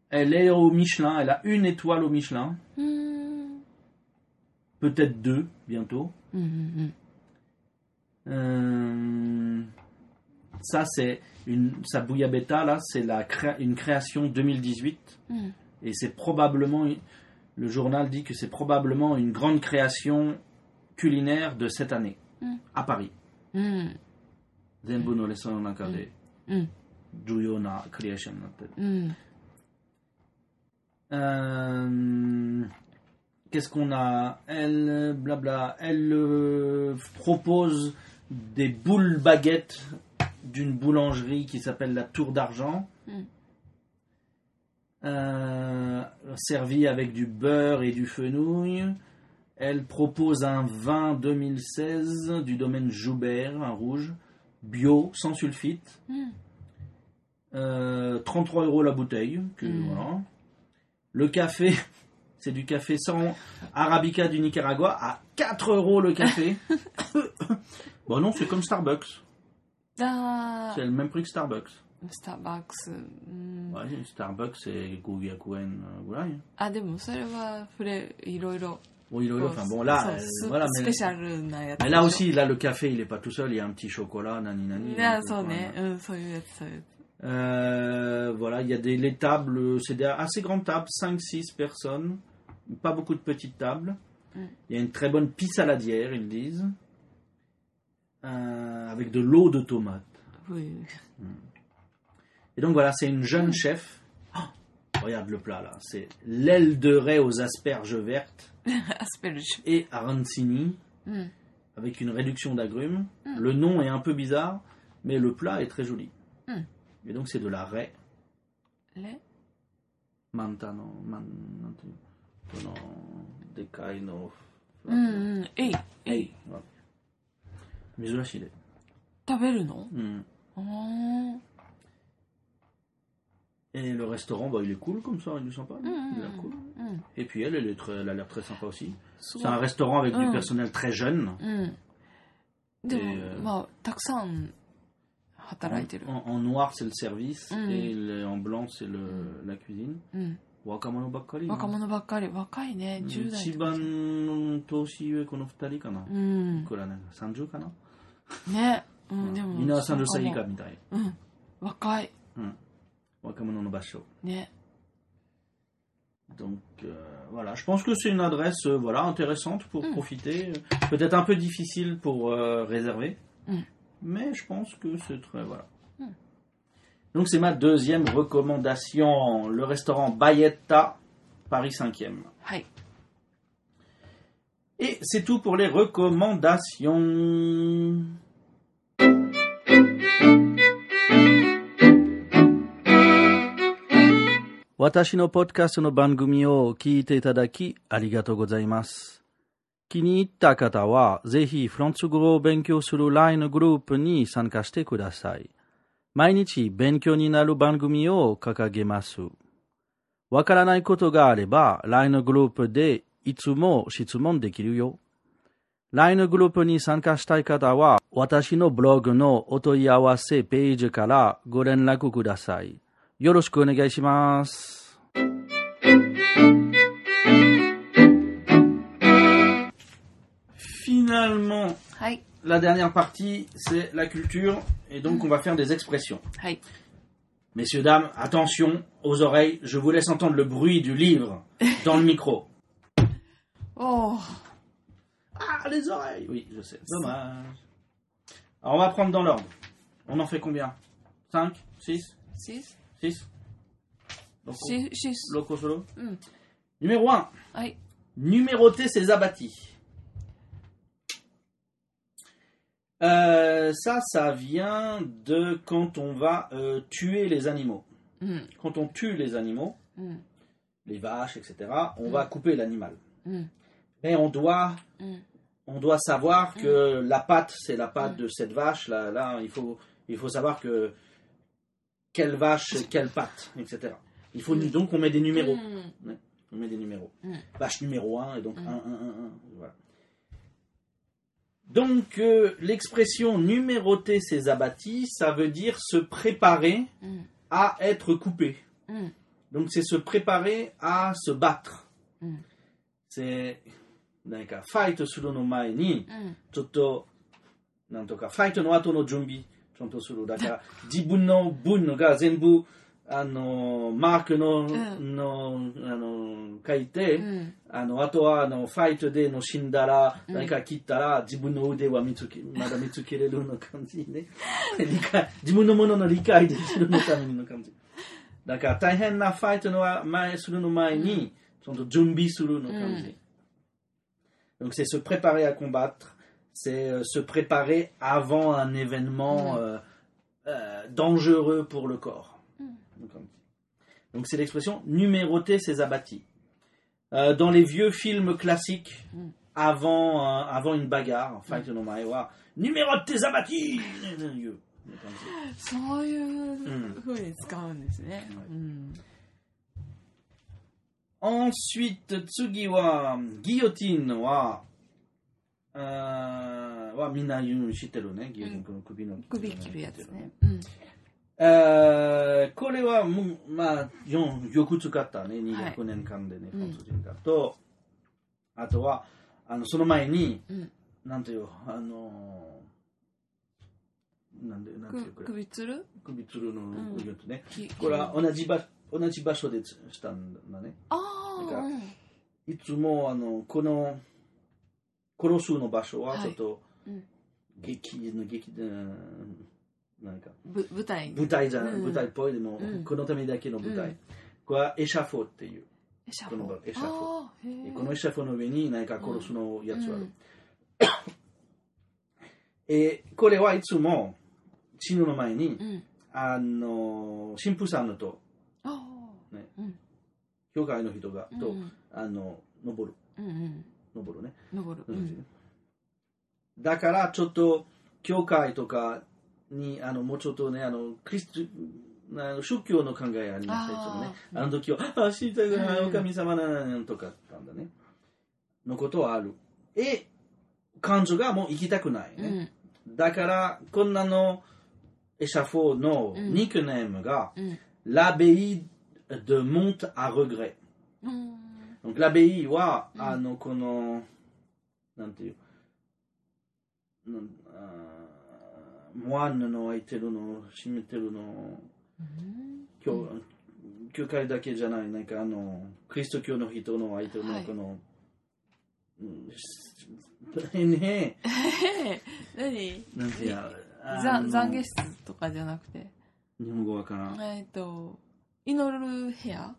[SPEAKER 2] Elle est au Michelin, elle a une étoile au Michelin. Peut-être deux bientôt. Euh, ça, c'est une, sa bouillabaita, là, c'est la une création 2018.
[SPEAKER 1] Hmm.
[SPEAKER 2] Et c'est probablement, le journal dit que c'est probablement une grande création culinaire de cette année,
[SPEAKER 1] hmm.
[SPEAKER 2] à Paris.
[SPEAKER 1] Hmm.
[SPEAKER 2] Euh, qu'est-ce qu'on a? Elle, elle euh, propose des boules baguettes d'une boulangerie qui s'appelle la Tour d'Argent.
[SPEAKER 1] Mm.
[SPEAKER 2] Euh, servi avec du beurre et du fenouil. Elle propose un vin 2016 du domaine Joubert, un rouge, bio, sans sulfite.
[SPEAKER 1] Mm.
[SPEAKER 2] Euh, 33 euros la bouteille. que-
[SPEAKER 1] Mm.
[SPEAKER 2] voilà. Le café, c'est du café sans arabica du Nicaragua à 4 euros le café. Bon, non, c'est comme Starbucks.
[SPEAKER 1] Ah.
[SPEAKER 2] C'est le même prix que Starbucks.
[SPEAKER 1] Starbucks. Mm.
[SPEAKER 2] Ouais, Starbucks, c'est
[SPEAKER 1] Gugakuen Gurai. Euh, hein. Ah, mais ça,
[SPEAKER 2] Bon, il
[SPEAKER 1] y est,
[SPEAKER 2] enfin bon, là, euh, voilà, mais, mais, là aussi, là, le café, il n'est pas tout seul, il y a un petit chocolat, nani nani.
[SPEAKER 1] Ah, ça,
[SPEAKER 2] euh, voilà, il y a des les tables, c'est des assez grandes tables, 5-6 personnes, pas beaucoup de petites tables. Il y a une très bonne pisse saladière, ils disent. Euh, avec de l'eau de tomate.
[SPEAKER 1] Oui. Hmm.
[SPEAKER 2] Et donc voilà, c'est une jeune chef. Oh, regarde le plat là, c'est l'aile de raie aux asperges vertes.
[SPEAKER 1] asperges.
[SPEAKER 2] Et arancini
[SPEAKER 1] hmm.
[SPEAKER 2] avec une réduction d'agrumes.
[SPEAKER 1] Hmm.
[SPEAKER 2] Le nom est un peu bizarre, mais le plat est très joli. Et donc c'est de la raie.
[SPEAKER 1] Les
[SPEAKER 2] Mantano, mantano, de Kaino. Hey, hey.
[SPEAKER 1] うんえいえ
[SPEAKER 2] Hey,
[SPEAKER 1] い
[SPEAKER 2] voilà. Mizurashi de.
[SPEAKER 1] 食べるの
[SPEAKER 2] Mm.
[SPEAKER 1] あー
[SPEAKER 2] Et le restaurant, bah, il est cool comme ça, il est sympa.
[SPEAKER 1] うんうん
[SPEAKER 2] Il a l'air cool.
[SPEAKER 1] うんうん
[SPEAKER 2] Et puis elle, elle, est très, elle a l'air très sympa aussi.
[SPEAKER 1] す
[SPEAKER 2] C'est
[SPEAKER 1] ごい
[SPEAKER 2] un restaurant avec du
[SPEAKER 1] Mm.
[SPEAKER 2] personnel très jeune.
[SPEAKER 1] うんでも、
[SPEAKER 2] えー
[SPEAKER 1] まあたくさん働いてる
[SPEAKER 2] En, en noir, c'est le service.
[SPEAKER 1] Mm.
[SPEAKER 2] Et le- en blanc, c'est le, la cuisine.
[SPEAKER 1] うん、
[SPEAKER 2] Wakamono bakkari.
[SPEAKER 1] 若者ばっかり若いね10代
[SPEAKER 2] 一
[SPEAKER 1] とか
[SPEAKER 2] 番年上この二人かな。
[SPEAKER 1] うん
[SPEAKER 2] いくらね、30かな。
[SPEAKER 1] ねうんでも
[SPEAKER 2] みんな30
[SPEAKER 1] そう
[SPEAKER 2] 歳以
[SPEAKER 1] かも
[SPEAKER 2] 下みたい。
[SPEAKER 1] うん若い
[SPEAKER 2] 若者の場所。
[SPEAKER 1] ね
[SPEAKER 2] Donc euh, voilà, je pense que c'est une adresse euh, voilà intéressante pour
[SPEAKER 1] Mm.
[SPEAKER 2] profiter. Peut-être un peu difficile pour euh, réserver,
[SPEAKER 1] Mm.
[SPEAKER 2] mais je pense que c'est très voilà.
[SPEAKER 1] Mm.
[SPEAKER 2] Donc c'est ma deuxième recommandation, le restaurant Bayetta, Paris 5e.
[SPEAKER 1] はい
[SPEAKER 2] Et c'est tout pour les recommandations. 私のポッドキャストの番組を聞いていただきありがとうございます。気に入った方はぜひフランス語を勉強する LINE グループに参加してください。毎日勉強になる番組を掲げます。わからないことがあれば LINE グループで いつも質問できるよ。LINE グループに参加したい方は私のブログのお問い合わせページからご連絡ください。よろしくお願いします。Finalement,
[SPEAKER 1] はい
[SPEAKER 2] la dernière partie, c'est la culture, et donc on va faire des expressions.
[SPEAKER 1] はい
[SPEAKER 2] Messieurs, dames, attention aux oreilles, je vous laisse entendre le bruit du livre dans le micro.
[SPEAKER 1] Oh
[SPEAKER 2] Ah, les oreilles Oui, je sais. Dommage. Alors, on va prendre dans l'ordre. On en fait combien? 5 6 6
[SPEAKER 1] 6 6 6
[SPEAKER 2] Loco solo
[SPEAKER 1] mm.
[SPEAKER 2] Numéro 1.
[SPEAKER 1] Oui.
[SPEAKER 2] Numéroter ses abattis. Euh, ça, ça vient de quand on va euh, tuer les animaux.
[SPEAKER 1] Hmm.
[SPEAKER 2] Quand on tue les animaux,
[SPEAKER 1] hmm.
[SPEAKER 2] les vaches, etc., on hmm. va couper l'animal mais on doit,
[SPEAKER 1] mm.
[SPEAKER 2] on doit savoir mm. que mm. la pâte, c'est la pâte de cette vache. Là, là, il faut, il faut savoir que quelle vache, quelle pâte, etc. Il faut
[SPEAKER 1] mm.
[SPEAKER 2] donc mm. on met des numéros. On met des numéros. Vache numéro 1 et donc 1, 1, 1, 1. Voilà. Donc euh, l'expression numéroter ses abattis, ça veut dire se préparer
[SPEAKER 1] mm.
[SPEAKER 2] à être coupé.
[SPEAKER 1] Mm.
[SPEAKER 2] Donc c'est se préparer à se battre.
[SPEAKER 1] Mm.
[SPEAKER 2] C'est 何かファイトするの前に
[SPEAKER 1] うん。
[SPEAKER 2] ちょっとなんとかファイトの後の準備ちゃんとする。だから自分の分が全部あのマークの,、
[SPEAKER 1] ん。
[SPEAKER 2] のあの書いて、
[SPEAKER 1] うん。
[SPEAKER 2] あのあとはあのファイトでの死んだら、
[SPEAKER 1] うん。
[SPEAKER 2] 何か切ったら自分の腕は見つけまだ見つけれるの感じね。理解自分のものの理解できるのための感じ。だから大変なファイトの前するの前に、その準備するの感じ。Donc c'est se préparer à combattre, c'est euh, se préparer avant un événement euh, euh, dangereux pour le corps. Dit. Donc c'est l'expression numéroter ses abattis. Euh, dans les vieux films classiques,
[SPEAKER 1] Mm.
[SPEAKER 2] avant, avant une bagarre, fight no mae wa, numérote tes abattis
[SPEAKER 1] そういうふうに使うんですね？うん。
[SPEAKER 2] Ensuite, tsugi wa, guillotine wa, euh, wa mina yun shiteru ne, guillotine, この首の
[SPEAKER 1] 首切るやつね。うん。
[SPEAKER 2] えーこれはもう、まあ、よよく使ったね、
[SPEAKER 1] はい
[SPEAKER 2] 200年間でね、
[SPEAKER 1] うん
[SPEAKER 2] フランス人が。と、あとは、あのその前に、
[SPEAKER 1] うん
[SPEAKER 2] なんていう、あのーなんで、なんていう
[SPEAKER 1] 首つる？
[SPEAKER 2] 首つるの
[SPEAKER 1] ん
[SPEAKER 2] やつね。
[SPEAKER 1] き
[SPEAKER 2] これは同じ場同じ場所でしたんだね。
[SPEAKER 1] ああ、
[SPEAKER 2] いつも、あの、この、殺すの場所は
[SPEAKER 1] はい。
[SPEAKER 2] ちょっと、
[SPEAKER 1] うん。
[SPEAKER 2] 劇の劇で、なんか、
[SPEAKER 1] ぶ舞台に。
[SPEAKER 2] 舞台じゃない、
[SPEAKER 1] うん。
[SPEAKER 2] 舞台っぽいの、
[SPEAKER 1] うん。
[SPEAKER 2] このためだけの舞台。
[SPEAKER 1] うん。
[SPEAKER 2] これはエシャフォーっていう。
[SPEAKER 1] エシャ
[SPEAKER 2] この
[SPEAKER 1] フォ
[SPEAKER 2] エシャフォ。
[SPEAKER 1] あー。
[SPEAKER 2] このエシャフォーの上に何か殺すのやつはある。
[SPEAKER 1] うん。
[SPEAKER 2] えーこれはいつも死ぬの前に、
[SPEAKER 1] うん。
[SPEAKER 2] あの、神父さんのと、教会の人が、と、
[SPEAKER 1] うん
[SPEAKER 2] あの、登る。
[SPEAKER 1] うんうん
[SPEAKER 2] 登るね。
[SPEAKER 1] 登るうん
[SPEAKER 2] だから、ちょっと、教会とかに、あの、もうちょっとね、あの、クリスト、あの宗教の考えありました、いつもね。
[SPEAKER 1] あ
[SPEAKER 2] の時は、あ、死にたくない、
[SPEAKER 1] うん
[SPEAKER 2] お神様ななんとかったんだね。のことはある。え、感情がもう生きたくないね。だから、こんなの、エシャフォーの
[SPEAKER 1] うん
[SPEAKER 2] ニックネームが、
[SPEAKER 1] うん
[SPEAKER 2] l'abbaye de Monte à regret。
[SPEAKER 1] うん
[SPEAKER 2] Donc l'abbaye は、
[SPEAKER 1] うん
[SPEAKER 2] あの、この、なんていう、モアンの空いてるの、閉めてるの、
[SPEAKER 1] うん
[SPEAKER 2] 教教会だけじゃない、なんかあの、キリスト教の人の空いてるの、
[SPEAKER 1] はい
[SPEAKER 2] この、うんね
[SPEAKER 1] え何
[SPEAKER 2] なんていうあ
[SPEAKER 1] ざ
[SPEAKER 2] の
[SPEAKER 1] 懺悔室とかじゃなくて
[SPEAKER 2] 日本語わからん。
[SPEAKER 1] えっと祈る部屋？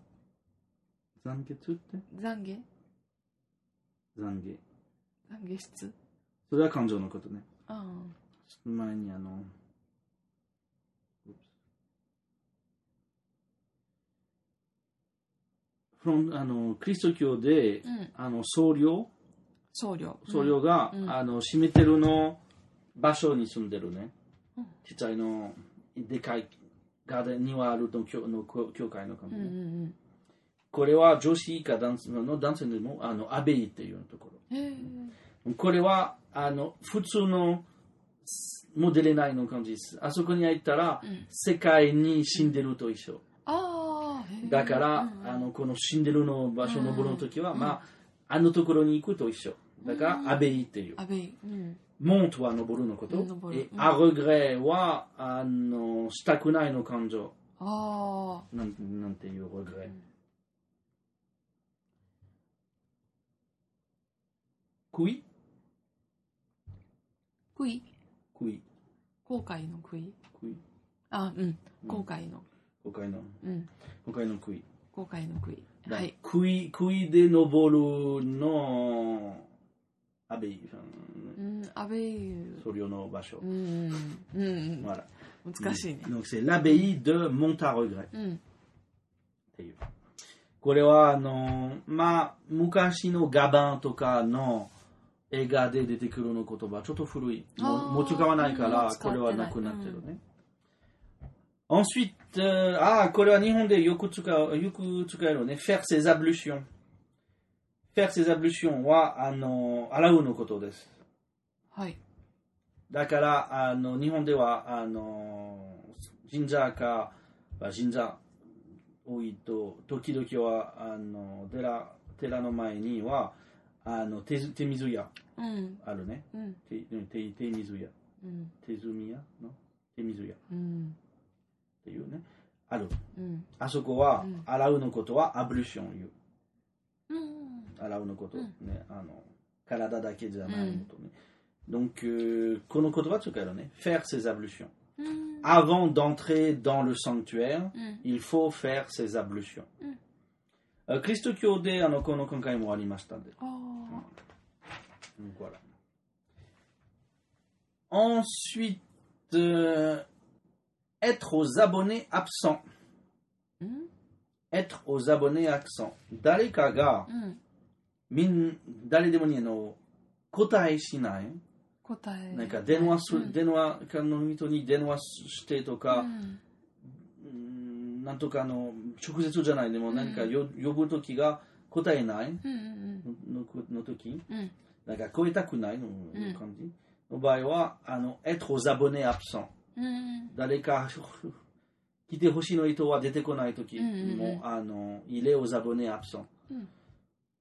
[SPEAKER 2] 懺悔って？
[SPEAKER 1] 懺悔
[SPEAKER 2] 懺悔。
[SPEAKER 1] 懺悔室？
[SPEAKER 2] それは感情のことね。
[SPEAKER 1] あ
[SPEAKER 2] その前にあの、フロンあのキリスト教で、
[SPEAKER 1] あうん。
[SPEAKER 2] あの僧侶？
[SPEAKER 1] 僧侶。
[SPEAKER 2] 僧侶が、
[SPEAKER 1] うん。
[SPEAKER 2] あの閉めてるの場所に住んでるね、
[SPEAKER 1] うん。
[SPEAKER 2] ちっちゃいのでかいガーデンにはあるの教の教教会の感じ、
[SPEAKER 1] うんうんうん。
[SPEAKER 2] これは女子か男性の男性でもあのアベイっていうところ。
[SPEAKER 1] へえ。
[SPEAKER 2] これはあの普通のモデレないの感じです。あそこに入ったら、
[SPEAKER 1] うん
[SPEAKER 2] 世界に死んでると一緒。だから、
[SPEAKER 1] うんうん。
[SPEAKER 2] あのこの死んでるの場所登るの時は、
[SPEAKER 1] うん
[SPEAKER 2] まあ、あのところに行くと一緒。だから、
[SPEAKER 1] うん
[SPEAKER 2] アベイっていう。門とは登るのこと、え、あ、regret は、あの、したくないの感情。
[SPEAKER 1] ああ。
[SPEAKER 2] なんなんていう regret、う。悔い？
[SPEAKER 1] 悔い？
[SPEAKER 2] 悔い。
[SPEAKER 1] 後悔の悔い？
[SPEAKER 2] 悔い。
[SPEAKER 1] あ、うん。後悔の。
[SPEAKER 2] 後悔の。
[SPEAKER 1] うん。
[SPEAKER 2] 後悔の悔い。
[SPEAKER 1] 後悔の悔い。はい。
[SPEAKER 2] 悔い、悔いで登るの、アベイ、
[SPEAKER 1] うんアベイ
[SPEAKER 2] 僧侶の場所
[SPEAKER 1] う。んうんうん
[SPEAKER 2] voilà.
[SPEAKER 1] 難しいね
[SPEAKER 2] Donc c'est l'abbaye de Montarregret
[SPEAKER 1] うん
[SPEAKER 2] っていう。これは、あの、まあ、昔のガバンとかの映画で出てくるの言葉、ちょっと古い。もう
[SPEAKER 1] あー
[SPEAKER 2] もう使わないから、
[SPEAKER 1] うん使ってない
[SPEAKER 2] これはなくなってるね。Ensuite, euh, あ、これは日本でよく使う、よく使えるね。faire ses ablutions. Faire ses ablutions は、あの、洗うのことです。
[SPEAKER 1] はい
[SPEAKER 2] だから、あの、日本では、あの、神社か、まあ神社多いと、時々は、あの、寺、寺の前には、あの、手手水屋
[SPEAKER 1] うん
[SPEAKER 2] あるね。
[SPEAKER 1] うん
[SPEAKER 2] 手手手水屋。
[SPEAKER 1] うん
[SPEAKER 2] 手水屋の手水屋っ
[SPEAKER 1] うん
[SPEAKER 2] ていうね。ある。
[SPEAKER 1] うん
[SPEAKER 2] あそこは
[SPEAKER 1] うん、
[SPEAKER 2] 洗うのことはアブリュション言う。
[SPEAKER 1] うん
[SPEAKER 2] 洗うのこと、
[SPEAKER 1] うん
[SPEAKER 2] ね、あの体だけじゃないのとね。Donc, euh, この言葉使えるね。faire ses ablutions。
[SPEAKER 1] うん。
[SPEAKER 2] avant d'entrer dans le sanctuaire,
[SPEAKER 1] うん。
[SPEAKER 2] il faut faire ses ablutions.
[SPEAKER 1] Mm.
[SPEAKER 2] あキリスト教であのこの今回もありましたんで。
[SPEAKER 1] あ
[SPEAKER 2] Donc voilà. Ensuite, euh, être aux abonnés absents. Être aux abonnés absents. 誰かが
[SPEAKER 1] うん。
[SPEAKER 2] みん誰でもにあの答えしなんか電話する、
[SPEAKER 1] うん
[SPEAKER 2] 電話かの人に電話してとか、なんとかの直接じゃないでも
[SPEAKER 1] うん
[SPEAKER 2] 何かよ呼ぶ時が答えないのの時
[SPEAKER 1] うん。うん。
[SPEAKER 2] なんか声たくないの
[SPEAKER 1] ん
[SPEAKER 2] 感じの場合はあの être aux abonnés absents
[SPEAKER 1] うん。
[SPEAKER 2] 誰か来てほしいの人は出てこない時もあの il est aux abonnés absents
[SPEAKER 1] うん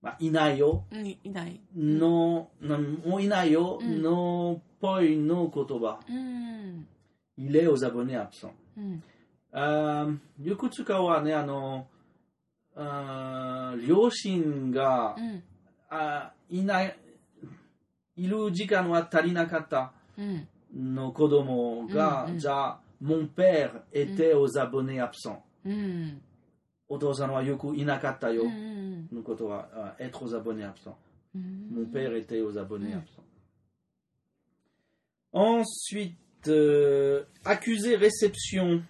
[SPEAKER 2] まあいないよ
[SPEAKER 1] うん。いない。
[SPEAKER 2] のなもういないよ
[SPEAKER 1] うん
[SPEAKER 2] のっぽいの言葉
[SPEAKER 1] うん。
[SPEAKER 2] il est aux abonnés absents
[SPEAKER 1] うん。
[SPEAKER 2] あーよく使うはね、あの、あー両親が、
[SPEAKER 1] うん。
[SPEAKER 2] あいない、いる時間は足りなかった
[SPEAKER 1] うん。
[SPEAKER 2] の子供が、じゃあ、mon père était aux abonnés absents。
[SPEAKER 1] うん。
[SPEAKER 2] お父さんはよくいなかったよ、
[SPEAKER 1] うん。
[SPEAKER 2] のことは、あ être aux abonnés absents。
[SPEAKER 1] うん。
[SPEAKER 2] Mon père était aux abonnés
[SPEAKER 1] Mm.
[SPEAKER 2] absents. Ensuite, euh, accusé réception.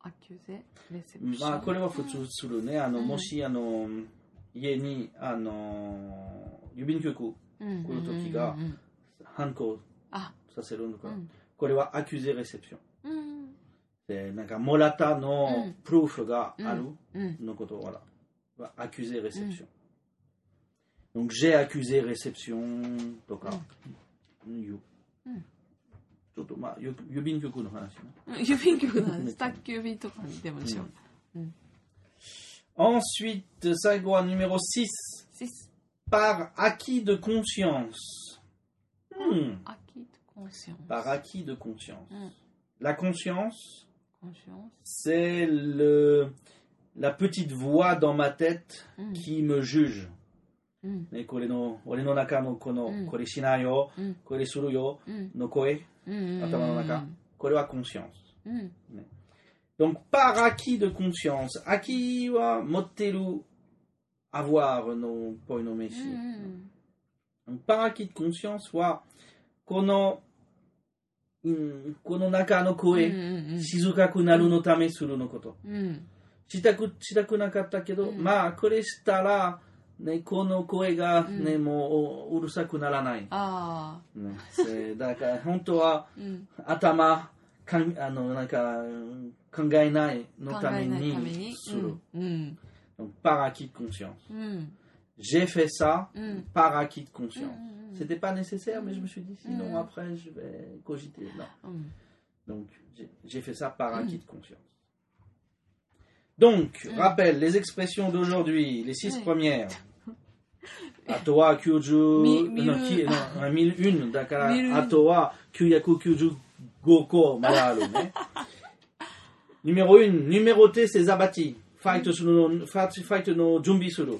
[SPEAKER 1] アキュゼレセプション。
[SPEAKER 2] まあ、これは普通するね。あの、
[SPEAKER 1] うん
[SPEAKER 2] もし、あの、家に、あの、郵便局、
[SPEAKER 1] うん。
[SPEAKER 2] 来る時が
[SPEAKER 1] うんうんうん
[SPEAKER 2] 反抗
[SPEAKER 1] あ、
[SPEAKER 2] させるのか、
[SPEAKER 1] うん。
[SPEAKER 2] これはアキ ュゼレセプション。
[SPEAKER 1] うん。
[SPEAKER 2] で、なんか、もらった
[SPEAKER 1] う
[SPEAKER 2] の
[SPEAKER 1] ん
[SPEAKER 2] プルーフがある
[SPEAKER 1] うん。
[SPEAKER 2] のことは、はアキュゼレセプション。Donc, j'ai accusé réception とか、言う
[SPEAKER 1] うん
[SPEAKER 2] ちょっと、まあ、よく郵便局の話ね。
[SPEAKER 1] 郵便局なんです。宅急便とかにでもしよう。
[SPEAKER 2] Ensuite, 最後は numéro 6.
[SPEAKER 1] シス。
[SPEAKER 2] Par acquis de conscience. Hmm.
[SPEAKER 1] アキとコンション。
[SPEAKER 2] Par acquis de conscience.
[SPEAKER 1] Mm.
[SPEAKER 2] La conscience, c'est le la petite voix dans ma tête
[SPEAKER 1] mm.
[SPEAKER 2] qui me juge.
[SPEAKER 1] Mm. Mm.
[SPEAKER 2] Donc, par acquis de conscience, acquis wa avoir no par acquis de conscience wa kono うんこの中の声、
[SPEAKER 1] うん。
[SPEAKER 2] 静かくなるのためするのこと。
[SPEAKER 1] うん。
[SPEAKER 2] したく、したくなかったけど、
[SPEAKER 1] うん
[SPEAKER 2] まあ、これしたら、ね、この声がね、
[SPEAKER 1] うん
[SPEAKER 2] もううるさくならない。
[SPEAKER 1] ああ。
[SPEAKER 2] ね、せだから、本当は
[SPEAKER 1] うん。
[SPEAKER 2] 頭、かんあの、なんか、考えないのために
[SPEAKER 1] に？
[SPEAKER 2] する。
[SPEAKER 1] うん。
[SPEAKER 2] Donc, par acquis de conscience.
[SPEAKER 1] うん。
[SPEAKER 2] J'ai fait ça
[SPEAKER 1] うん。
[SPEAKER 2] par acquis de
[SPEAKER 1] うん。
[SPEAKER 2] conscience. C'était pas nécessaire, mais je me suis dit, sinon
[SPEAKER 1] Mm.
[SPEAKER 2] après, je vais cogiter. Non. Donc, j'ai- fait ça par acquis de conscience. Donc,
[SPEAKER 1] Mm.
[SPEAKER 2] rappel, les expressions d'aujourd'hui, les six premières. À toi, kyuju, non, ki- non, un mille une, d'accord. Toi, kyuyaku, kyuju, goko, malaru, ne. Numéro une, numéroter ses abattis. Fight no, fight, no junbi suru.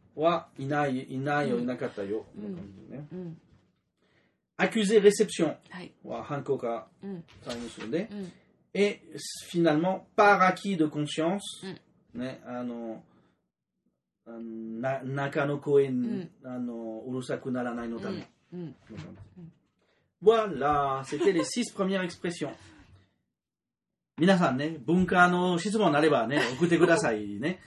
[SPEAKER 2] は、いない、いないよ、
[SPEAKER 1] うん
[SPEAKER 2] いなかったよ。
[SPEAKER 1] うん
[SPEAKER 2] ね
[SPEAKER 1] うん。
[SPEAKER 2] accuser réception
[SPEAKER 1] はい。
[SPEAKER 2] は、反抗が
[SPEAKER 1] うん。
[SPEAKER 2] サインするんで。
[SPEAKER 1] うん。
[SPEAKER 2] Et finalement, par acquis de conscience,
[SPEAKER 1] うん
[SPEAKER 2] ね、あの、あのな中の声、
[SPEAKER 1] ん
[SPEAKER 2] あの、うるさくならないのため。
[SPEAKER 1] うん。
[SPEAKER 2] Voilà, c'était les six premières expressions. 皆さんね、文化の質問あればね、送ってくださいね。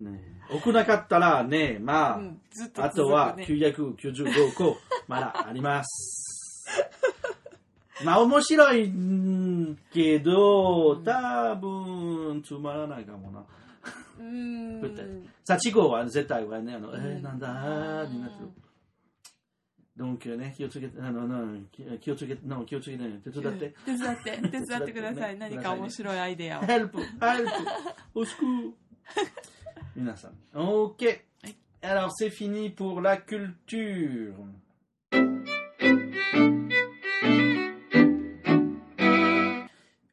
[SPEAKER 2] ね送らなかったらね、まあ、
[SPEAKER 1] うんずっと
[SPEAKER 2] あとは
[SPEAKER 1] 続くね
[SPEAKER 2] 995個、まだあります。まあ面白いんけど、多分つまらないかもな。
[SPEAKER 1] うーん。
[SPEAKER 2] さあ、チコは絶対はね、あの、え
[SPEAKER 1] うん
[SPEAKER 2] ー、なんだーになってる。Donc, euh, ne, Kiyotsuge, ah, non, non, ki- euh, Kiyotsuge, non, Kiyotsuge, ne, 手伝って。
[SPEAKER 1] 手伝って、手伝ってください。何か面白いアイデアを。
[SPEAKER 2] Help, help, au secours. Minasan. Ok. Alors, c'est fini pour la culture.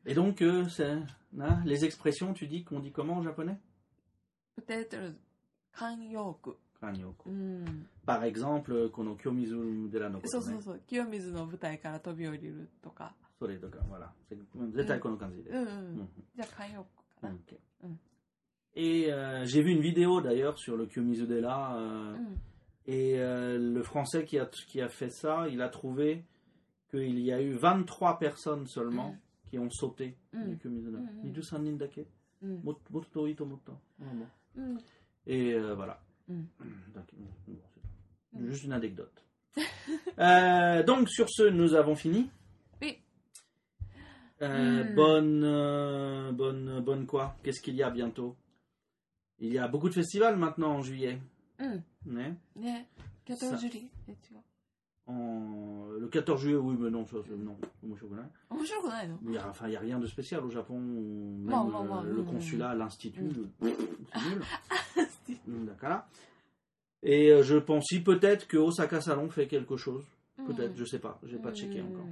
[SPEAKER 2] Et donc, euh, c'est- hein, les expressions, tu dis qu'on dit comment en japonais
[SPEAKER 1] peut-être、慣用句。
[SPEAKER 2] Kanyoku.
[SPEAKER 1] うん。
[SPEAKER 2] Par exemple, この清水寺のことね
[SPEAKER 1] そうそう。そう。清水の舞台から飛び降りるとか。
[SPEAKER 2] それとか、voilà. C'est- 絶対この感じで。
[SPEAKER 1] うんう。
[SPEAKER 2] うんん
[SPEAKER 1] じゃあ慣用句かな。
[SPEAKER 2] Ok.
[SPEAKER 1] Mm.
[SPEAKER 2] et euh, j'ai vu une vidéo d'ailleurs sur le Kyomizudela. Euh,
[SPEAKER 1] mm.
[SPEAKER 2] Et euh, le Français qui a, qui a fait ça, il a trouvé qu'il y a eu 23 personnes seulement mm. qui ont sauté
[SPEAKER 1] mm. le Kyomizudela.
[SPEAKER 2] Et voilà. Juste une anecdote. donc sur ce, nous avons fini. Euh, bonne, bonne, bonne quoi? Qu'est-ce qu'il y a bientôt? Il y a beaucoup de festivals maintenant en juillet. Le 14 juillet, oui, mais non, ça, non,
[SPEAKER 1] au shogunai. Au non.
[SPEAKER 2] Il enfin, il n'y a rien de spécial au Japon. Même
[SPEAKER 1] euh,
[SPEAKER 2] le, consulat, l'institut, hmm, Et euh, je pense pensais peut-être que Osaka Salon fait quelque chose. Peut-être, je ne sais pas, j'ai pas checké encore.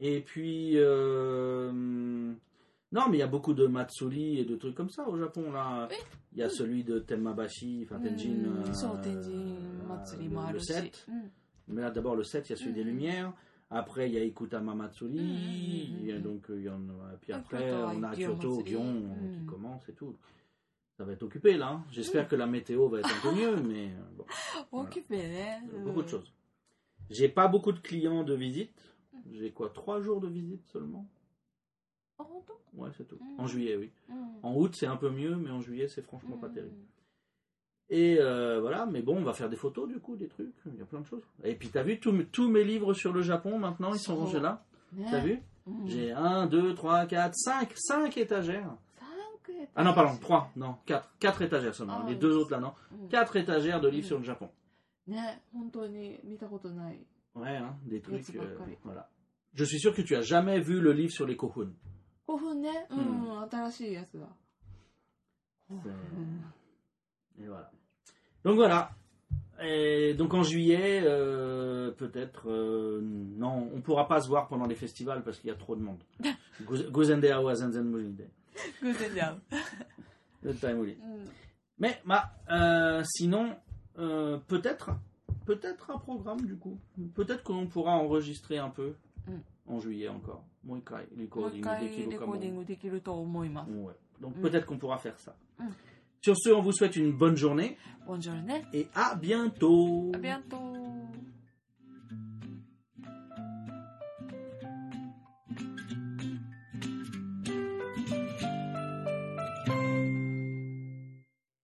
[SPEAKER 2] Et puis, euh, non, mais il y a beaucoup de Matsuri et de trucs comme ça au Japon. là. Il y a celui de Tenmabashi, enfin Tenjin.
[SPEAKER 1] Mm. Euh, Tenjin, Matsuri,
[SPEAKER 2] le,
[SPEAKER 1] le
[SPEAKER 2] 7. Mais là, d'abord, le 7, il y a celui des Lumières. Après, il y a Ikutama Matsuri. A, donc, puis après, on a Kyoto, Gion qui commence et tout. Ça va être occupé là. Hein. J'espère que la météo va être un peu mieux, mais euh, bon.
[SPEAKER 1] Voilà. Euh,
[SPEAKER 2] beaucoup de choses. J'ai pas beaucoup de clients de visite. J'ai quoi Trois jours de visite seulement? Ouais, c'est tout. En juillet, oui. En août, c'est un peu mieux, mais en juillet, c'est franchement pas terrible. Et euh, voilà, mais bon, on va faire des photos du coup, des trucs, il y a plein de choses. Et puis t'as vu, tous, mes livres sur le Japon maintenant, ils sont rangés là? T'as vu? J'ai 1, 2, 3, 4, 5, 5 étagères. Ah non, pardon, 3, non, 4. 4 étagères seulement, les deux autres là, non. 4 étagères de livres sur le Japon. Ouais, hein, des trucs. Euh, voilà. Je suis sûr que tu as jamais vu le livre sur les kohun
[SPEAKER 1] 5分ね。うん、新しいやつだ。
[SPEAKER 2] Et voilà. Donc voilà. Et donc en juillet, euh, peut-être, euh, non, on pourra pas se voir pendant les festivals parce qu'il y a trop de monde. Gozen- Gozendea wa Zenzen Mulinde.
[SPEAKER 1] 偶然じゃん。
[SPEAKER 2] Le time will.
[SPEAKER 1] うん。
[SPEAKER 2] Mais bah, euh, sinon, euh, peut-être, peut-être un programme du coup. Peut-être qu'on pourra enregistrer un peu
[SPEAKER 1] Mm.
[SPEAKER 2] en juillet encore. Moi, Donc
[SPEAKER 1] mm.
[SPEAKER 2] peut-être qu'on pourra faire ça.
[SPEAKER 1] Mm.
[SPEAKER 2] Sur ce, on vous souhaite une bonne journée.
[SPEAKER 1] Bonne journée.
[SPEAKER 2] Et à bientôt.
[SPEAKER 1] À bientôt.